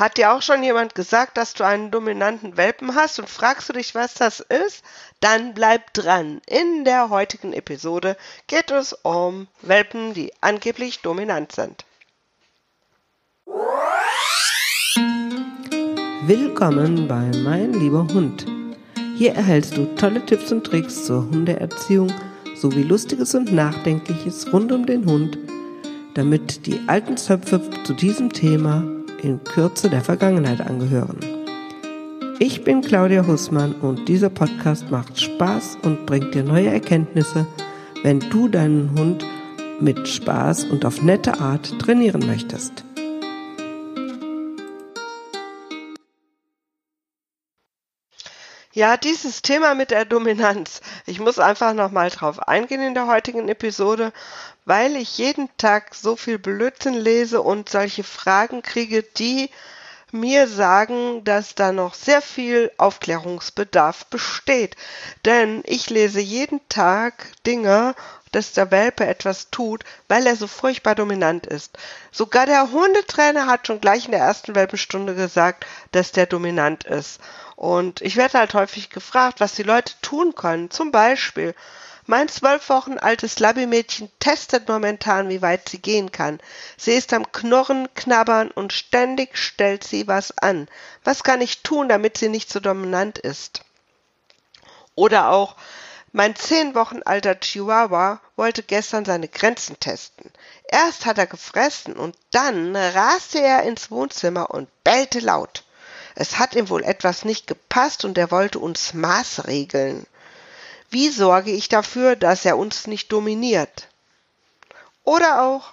Hat dir auch schon jemand gesagt, dass du einen dominanten Welpen hast und fragst du dich, was das ist? Dann bleib dran. In der heutigen Episode geht es um Welpen, die angeblich dominant sind. Willkommen bei Mein lieber Hund. Hier erhältst du tolle Tipps und Tricks zur Hundeerziehung sowie Lustiges und Nachdenkliches rund um den Hund, damit die alten Zöpfe zu diesem Thema in Kürze der Vergangenheit angehören. Ich bin Claudia Hussmann und dieser Podcast macht Spaß und bringt dir neue Erkenntnisse, wenn du deinen Hund mit Spaß und auf nette Art trainieren möchtest. Ja, dieses Thema mit der Dominanz. Ich muss einfach nochmal drauf eingehen in der heutigen Episode, weil ich jeden Tag so viel Blödsinn lese und solche Fragen kriege, die mir sagen, dass da noch sehr viel Aufklärungsbedarf besteht. Denn ich lese jeden Tag Dinge, dass der Welpe etwas tut, weil er so furchtbar dominant ist. Sogar der Hundetrainer hat schon gleich in der ersten Welpenstunde gesagt, dass der dominant ist. Und ich werde halt häufig gefragt, was die Leute tun können. Zum Beispiel, mein zwölf Wochen altes Labby-Mädchen testet momentan, wie weit sie gehen kann. Sie ist am Knurren, Knabbern und ständig stellt sie was an. Was kann ich tun, damit sie nicht so dominant ist? Oder auch, mein zehn Wochen alter Chihuahua wollte gestern seine Grenzen testen. Erst hat er gefressen und dann raste er ins Wohnzimmer und bellte laut. Es hat ihm wohl etwas nicht gepasst und er wollte uns maßregeln. Wie sorge ich dafür, dass er uns nicht dominiert? Oder auch,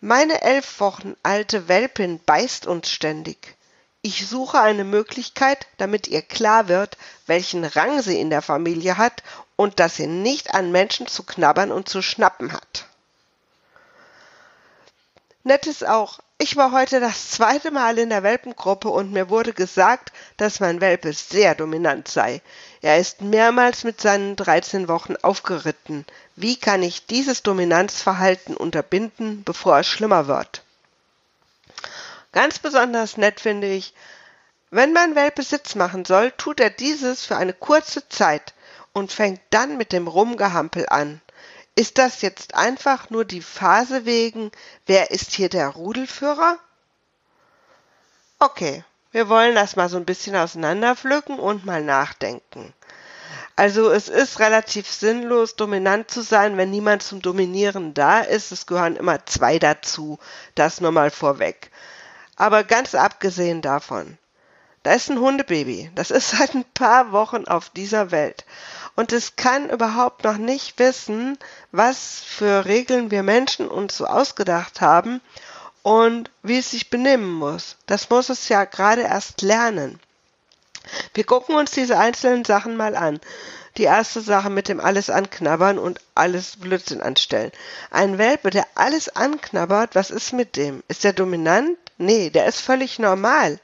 meine elf Wochen alte Welpin beißt uns ständig. Ich suche eine Möglichkeit, damit ihr klar wird, welchen Rang sie in der Familie hat und dass sie nicht an Menschen zu knabbern und zu schnappen hat. Nett ist auch, ich war heute das zweite Mal in der Welpengruppe und mir wurde gesagt, dass mein Welpe sehr dominant sei. Er ist mehrmals mit seinen 13 Wochen aufgeritten. Wie kann ich dieses Dominanzverhalten unterbinden, bevor es schlimmer wird? Ganz besonders nett finde ich, wenn mein Welpe Sitz machen soll, tut er dieses für eine kurze Zeit und fängt dann mit dem Rumgehampel an. Ist das jetzt einfach nur die Phase wegen, wer ist hier der Rudelführer? Okay, wir wollen das mal so ein bisschen auseinanderpflücken und mal nachdenken. Also es ist relativ sinnlos, dominant zu sein, wenn niemand zum Dominieren da ist. Es gehören immer zwei dazu. Das nur mal vorweg. Aber ganz abgesehen davon, da ist ein Hundebaby. Das ist seit ein paar Wochen auf dieser Welt und es kann überhaupt noch nicht wissen, was für Regeln wir Menschen uns so ausgedacht haben und wie es sich benehmen muss. Das muss es ja gerade erst lernen. Wir gucken uns diese einzelnen Sachen mal an. Die erste Sache mit dem alles anknabbern und alles Blödsinn anstellen. Ein Welpe, der alles anknabbert, was ist mit dem? Ist der dominant? Nee, der ist völlig normal.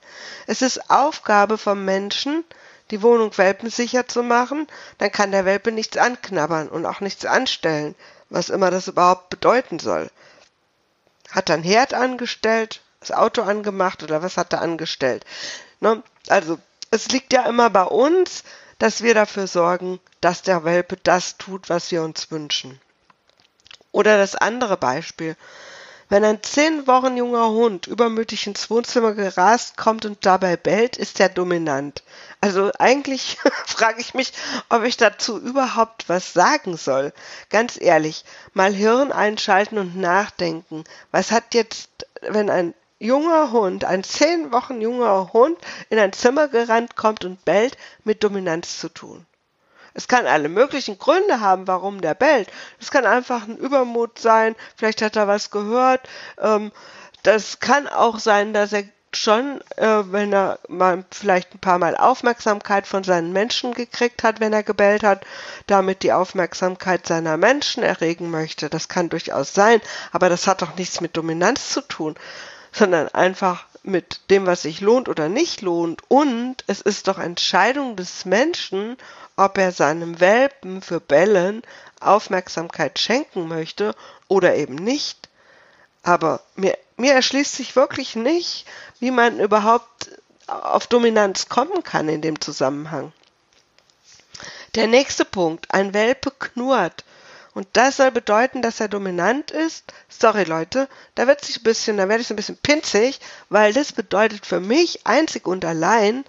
Es ist Aufgabe vom Menschen, die Wohnung welpensicher zu machen, dann kann der Welpe nichts anknabbern und auch nichts anstellen, was immer das überhaupt bedeuten soll. Hat er einen Herd angestellt, das Auto angemacht oder was hat er angestellt? Ne? Also es liegt ja immer bei uns, dass wir dafür sorgen, dass der Welpe das tut, was wir uns wünschen. Oder das andere Beispiel. Wenn ein zehn Wochen junger Hund übermütig ins Wohnzimmer gerast kommt und dabei bellt, ist er dominant. Also eigentlich frage ich mich, ob ich dazu überhaupt was sagen soll. Ganz ehrlich, mal Hirn einschalten und nachdenken. Was hat jetzt, wenn ein junger Hund, ein zehn Wochen junger Hund in ein Zimmer gerannt kommt und bellt, mit Dominanz zu tun? Es kann alle möglichen Gründe haben, warum der bellt. Es kann einfach ein Übermut sein, vielleicht hat er was gehört. Ähm, das kann auch sein, dass er schon, äh, wenn er mal vielleicht ein paar Mal Aufmerksamkeit von seinen Menschen gekriegt hat, wenn er gebellt hat, damit die Aufmerksamkeit seiner Menschen erregen möchte. Das kann durchaus sein, aber das hat doch nichts mit Dominanz zu tun, sondern einfach mit dem, was sich lohnt oder nicht lohnt. Und es ist doch Entscheidung des Menschen, ob er seinem Welpen für Bellen Aufmerksamkeit schenken möchte oder eben nicht. Aber mir mir erschließt sich wirklich nicht, wie man überhaupt auf Dominanz kommen kann in dem Zusammenhang. Der nächste Punkt, ein Welpe knurrt. Und das soll bedeuten, dass er dominant ist. Sorry Leute, da wird sich ein bisschen, da werde ich ein bisschen pinzig, weil das bedeutet für mich einzig und allein,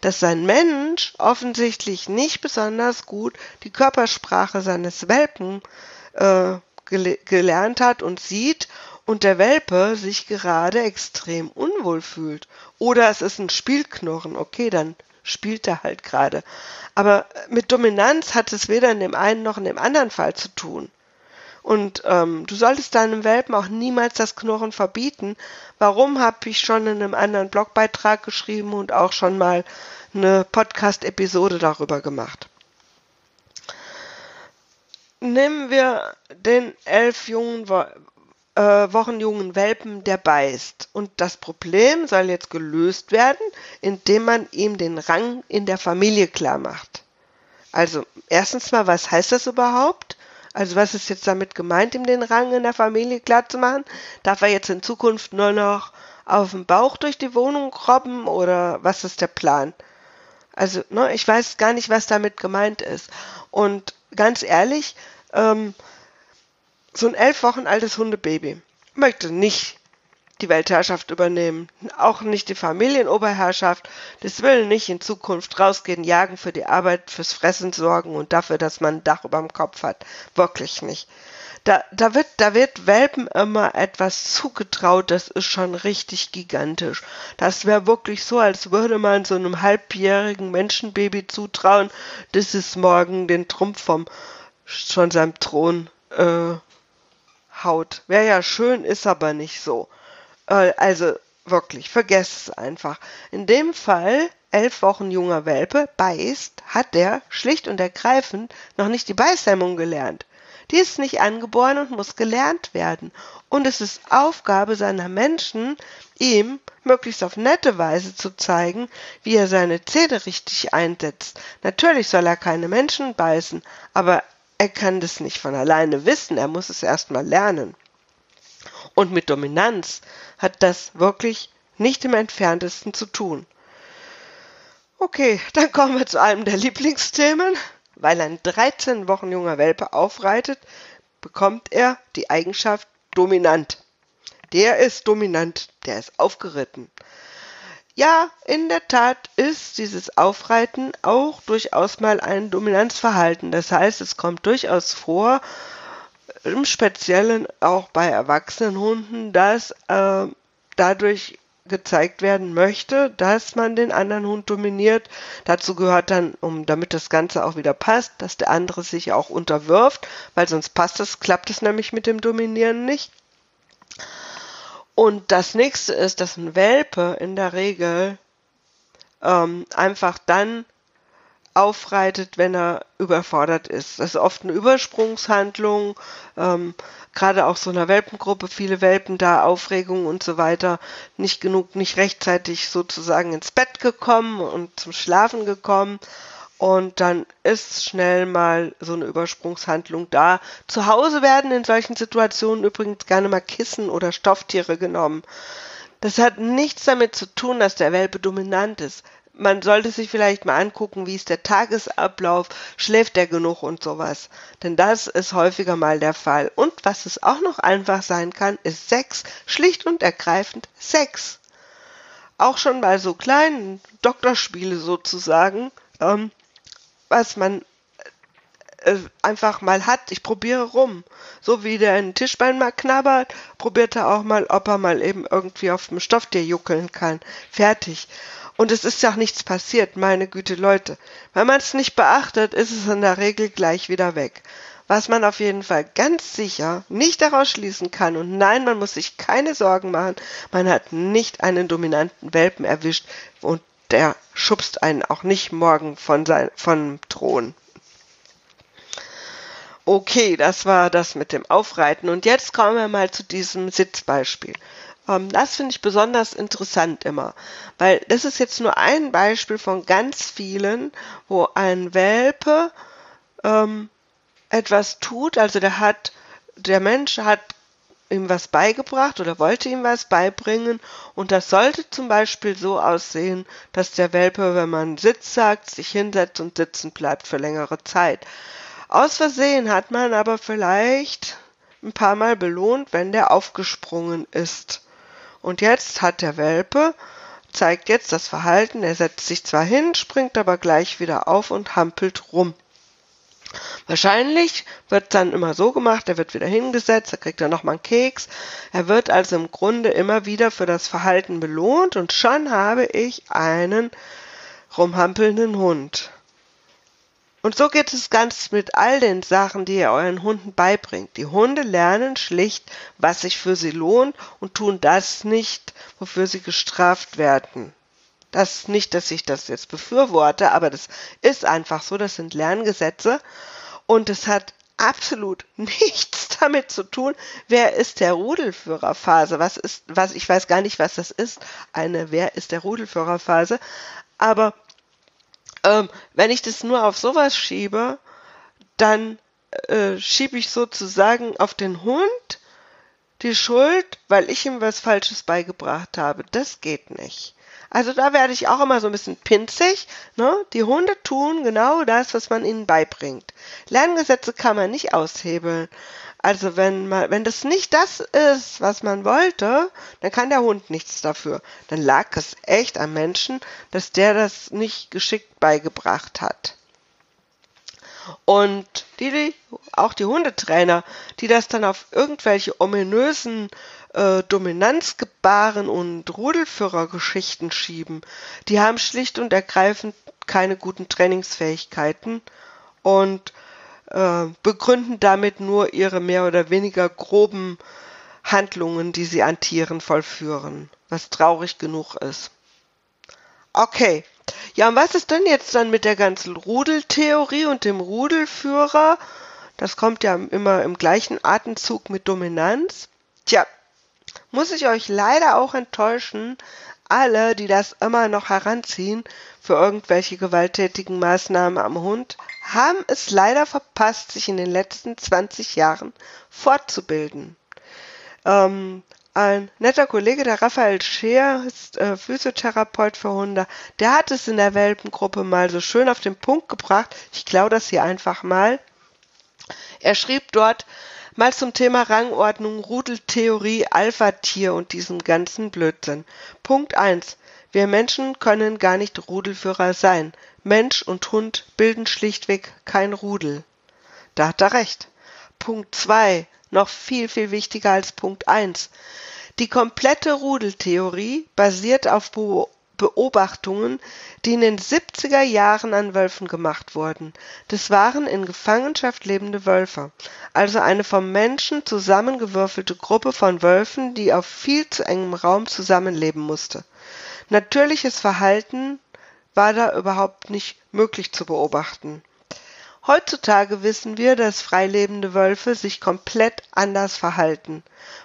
dass sein Mensch offensichtlich nicht besonders gut die Körpersprache seines Welpen äh, gele gelernt hat und sieht und der Welpe sich gerade extrem unwohl fühlt. Oder es ist ein Spielknurren, okay, dann spielt er halt gerade. Aber mit Dominanz hat es weder in dem einen noch in dem anderen Fall zu tun. Und ähm, du solltest deinem Welpen auch niemals das Knurren verbieten. Warum habe ich schon in einem anderen Blogbeitrag geschrieben und auch schon mal eine Podcast-Episode darüber gemacht. Nehmen wir den elf jungen äh, Wochen jungen Welpen, der beißt. Und das Problem soll jetzt gelöst werden, indem man ihm den Rang in der Familie klar macht. Also erstens mal, was heißt das überhaupt? Also was ist jetzt damit gemeint, ihm den Rang in der Familie klar zu machen? Darf er jetzt in Zukunft nur noch auf dem Bauch durch die Wohnung robben oder was ist der Plan? Also ne, ich weiß gar nicht, was damit gemeint ist. Und ganz ehrlich, ähm, so ein elf Wochen altes Hundebaby möchte nicht die Weltherrschaft übernehmen, auch nicht die Familienoberherrschaft. Das will nicht in Zukunft rausgehen, jagen für die Arbeit, fürs Fressen sorgen und dafür, dass man ein Dach über dem Kopf hat. Wirklich nicht. Da, da, wird, da wird Welpen immer etwas zugetraut, das ist schon richtig gigantisch. Das wäre wirklich so, als würde man so einem halbjährigen Menschenbaby zutrauen, dass es morgen den Trumpf vom schon seinem Thron äh, haut. Wäre ja schön, ist aber nicht so. Äh, also wirklich, vergesst es einfach. In dem Fall, elf Wochen junger Welpe beißt, hat der schlicht und ergreifend noch nicht die Beißhemmung gelernt. Die ist nicht angeboren und muss gelernt werden. Und es ist Aufgabe seiner Menschen, ihm möglichst auf nette Weise zu zeigen, wie er seine Zähne richtig einsetzt. Natürlich soll er keine Menschen beißen, aber er kann das nicht von alleine wissen, er muss es erst mal lernen. Und mit Dominanz hat das wirklich nicht im entferntesten zu tun. Okay, dann kommen wir zu einem der Lieblingsthemen. Weil ein 13 Wochen junger Welpe aufreitet, bekommt er die Eigenschaft dominant. Der ist dominant, der ist aufgeritten. Ja, in der Tat ist dieses Aufreiten auch durchaus mal ein Dominanzverhalten. Das heißt, es kommt durchaus vor, im Speziellen auch bei erwachsenen Hunden, dass äh, dadurch gezeigt werden möchte, dass man den anderen Hund dominiert. Dazu gehört dann, um damit das Ganze auch wieder passt, dass der andere sich auch unterwirft, weil sonst passt es, klappt es nämlich mit dem Dominieren nicht. Und das nächste ist, dass ein Welpe in der Regel ähm, einfach dann aufreitet, wenn er überfordert ist. Das ist oft eine Übersprungshandlung, ähm, gerade auch so einer Welpengruppe, viele Welpen da, Aufregung und so weiter, nicht genug, nicht rechtzeitig sozusagen ins Bett gekommen und zum Schlafen gekommen. Und dann ist schnell mal so eine Übersprungshandlung da. Zu Hause werden in solchen Situationen übrigens gerne mal Kissen oder Stofftiere genommen. Das hat nichts damit zu tun, dass der Welpe dominant ist man sollte sich vielleicht mal angucken, wie ist der Tagesablauf, schläft er genug und sowas. Denn das ist häufiger mal der Fall. Und was es auch noch einfach sein kann, ist Sex. Schlicht und ergreifend Sex. Auch schon bei so kleinen Doktorspiele sozusagen, ähm, was man äh, einfach mal hat. Ich probiere rum. So wie der ein Tischbein mal knabbert, probiert er auch mal, ob er mal eben irgendwie auf dem Stofftier juckeln kann. Fertig. Und es ist ja auch nichts passiert, meine Güte Leute. Wenn man es nicht beachtet, ist es in der Regel gleich wieder weg. Was man auf jeden Fall ganz sicher nicht daraus schließen kann, und nein, man muss sich keine Sorgen machen, man hat nicht einen dominanten Welpen erwischt und der schubst einen auch nicht morgen von sein, vom Thron. Okay, das war das mit dem Aufreiten. Und jetzt kommen wir mal zu diesem Sitzbeispiel. Ähm, das finde ich besonders interessant immer, weil das ist jetzt nur ein Beispiel von ganz vielen, wo ein Welpe ähm, etwas tut, also der hat, der Mensch hat ihm was beigebracht oder wollte ihm was beibringen. Und das sollte zum Beispiel so aussehen, dass der Welpe, wenn man Sitz sagt, sich hinsetzt und sitzen bleibt für längere Zeit. Aus Versehen hat man aber vielleicht ein paar Mal belohnt, wenn der aufgesprungen ist. Und jetzt hat der Welpe, zeigt jetzt das Verhalten, er setzt sich zwar hin, springt aber gleich wieder auf und hampelt rum. Wahrscheinlich wird dann immer so gemacht, er wird wieder hingesetzt, er kriegt dann nochmal einen Keks. Er wird also im Grunde immer wieder für das Verhalten belohnt und schon habe ich einen rumhampelnden Hund. Und so geht es ganz mit all den Sachen, die ihr euren Hunden beibringt. Die Hunde lernen schlicht, was sich für sie lohnt und tun das nicht, wofür sie gestraft werden. Das nicht, dass ich das jetzt befürworte, aber das ist einfach so, das sind Lerngesetze und es hat absolut nichts damit zu tun, wer ist der Rudelführerphase, was ist, was, ich weiß gar nicht, was das ist, eine Wer ist der Rudelführerphase, aber ähm, wenn ich das nur auf sowas schiebe, dann äh, schiebe ich sozusagen auf den Hund die Schuld, weil ich ihm was Falsches beigebracht habe. Das geht nicht. Also da werde ich auch immer so ein bisschen pinzig. Ne? Die Hunde tun genau das, was man ihnen beibringt. Lerngesetze kann man nicht aushebeln. Also wenn man, wenn das nicht das ist, was man wollte, dann kann der Hund nichts dafür. Dann lag es echt am Menschen, dass der das nicht geschickt beigebracht hat. Und die, die auch die Hundetrainer, die das dann auf irgendwelche ominösen äh, Dominanzgebaren und Rudelführergeschichten schieben, die haben schlicht und ergreifend keine guten Trainingsfähigkeiten und äh, begründen damit nur ihre mehr oder weniger groben Handlungen, die sie an Tieren vollführen, was traurig genug ist. Okay. Ja, und was ist denn jetzt dann mit der ganzen Rudeltheorie und dem Rudelführer? Das kommt ja immer im gleichen Atemzug mit Dominanz. Tja, muss ich euch leider auch enttäuschen, alle, die das immer noch heranziehen für irgendwelche gewalttätigen Maßnahmen am Hund, haben es leider verpasst, sich in den letzten 20 Jahren fortzubilden. Ähm, ein netter Kollege, der Raphael Scheer, ist äh, Physiotherapeut für Hunde, der hat es in der Welpengruppe mal so schön auf den Punkt gebracht. Ich klaue das hier einfach mal. Er schrieb dort mal zum Thema Rangordnung, Rudeltheorie, Alpha-Tier und diesem ganzen Blödsinn. Punkt 1. Wir Menschen können gar nicht Rudelführer sein. Mensch und Hund bilden schlichtweg kein Rudel. Da hat er recht. Punkt 2, noch viel, viel wichtiger als Punkt 1. Die komplette Rudeltheorie basiert auf Beobachtungen, die in den 70er Jahren an Wölfen gemacht wurden. Das waren in Gefangenschaft lebende Wölfe, also eine vom Menschen zusammengewürfelte Gruppe von Wölfen, die auf viel zu engem Raum zusammenleben musste. Natürliches Verhalten war da überhaupt nicht möglich zu beobachten. Heutzutage wissen wir, dass freilebende Wölfe sich komplett anders verhalten.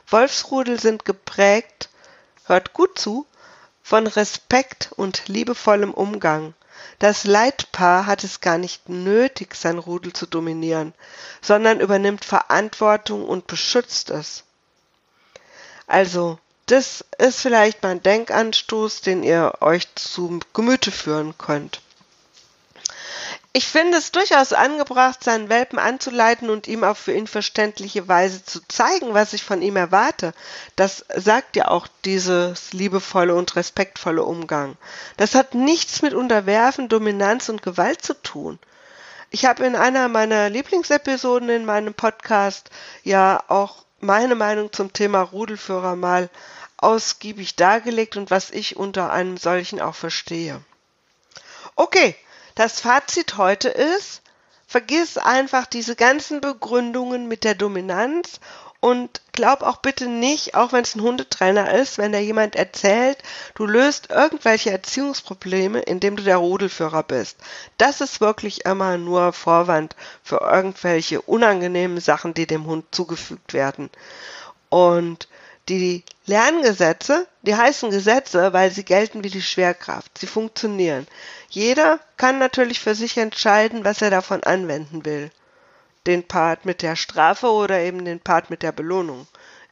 Wolfsrudel sind geprägt, hört gut zu, von Respekt und liebevollem Umgang. Das Leitpaar hat es gar nicht nötig, sein Rudel zu dominieren, sondern übernimmt Verantwortung und beschützt es. Also, das ist vielleicht mein Denkanstoß, den ihr euch zu Gemüte führen könnt. Ich finde es durchaus angebracht, seinen Welpen anzuleiten und ihm auf für ihn verständliche Weise zu zeigen, was ich von ihm erwarte. Das sagt ja auch dieses liebevolle und respektvolle Umgang. Das hat nichts mit Unterwerfen, Dominanz und Gewalt zu tun. Ich habe in einer meiner Lieblingsepisoden in meinem Podcast ja auch meine Meinung zum Thema Rudelführer mal ausgiebig dargelegt und was ich unter einem solchen auch verstehe. Okay, das Fazit heute ist, vergiss einfach diese ganzen Begründungen mit der Dominanz und glaub auch bitte nicht, auch wenn es ein Hundetrainer ist, wenn da jemand erzählt, du löst irgendwelche Erziehungsprobleme, indem du der Rudelführer bist. Das ist wirklich immer nur Vorwand für irgendwelche unangenehmen Sachen, die dem Hund zugefügt werden. Und die Lerngesetze, die heißen Gesetze, weil sie gelten wie die Schwerkraft. Sie funktionieren. Jeder kann natürlich für sich entscheiden, was er davon anwenden will. Den Part mit der Strafe oder eben den Part mit der Belohnung.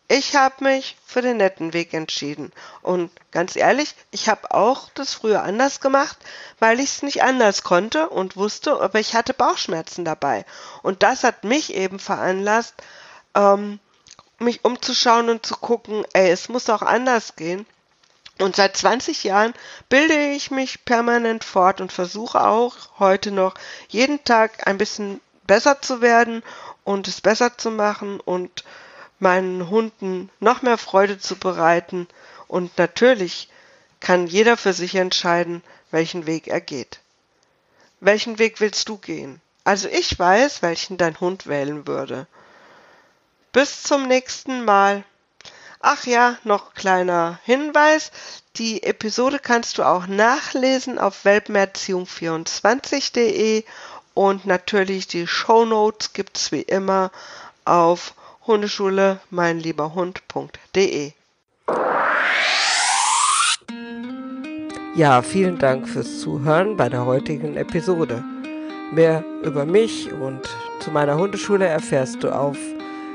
Ich habe mich für den netten Weg entschieden. Und ganz ehrlich, ich habe auch das früher anders gemacht, weil ich es nicht anders konnte und wusste, aber ich hatte Bauchschmerzen dabei. Und das hat mich eben veranlasst, ähm, mich umzuschauen und zu gucken, ey, es muss auch anders gehen. Und seit 20 Jahren bilde ich mich permanent fort und versuche auch heute noch jeden Tag ein bisschen besser zu werden und es besser zu machen und meinen Hunden noch mehr Freude zu bereiten. Und natürlich kann jeder für sich entscheiden, welchen Weg er geht. Welchen Weg willst du gehen? Also ich weiß, welchen dein Hund wählen würde. Bis zum nächsten Mal. Ach ja, noch kleiner Hinweis. Die Episode kannst du auch nachlesen auf welpenerziehung24.de und natürlich die Show Notes gibt's wie immer auf Hundeschule meinlieberhund.de. Ja, vielen Dank fürs Zuhören bei der heutigen Episode. Mehr über mich und zu meiner Hundeschule erfährst du auf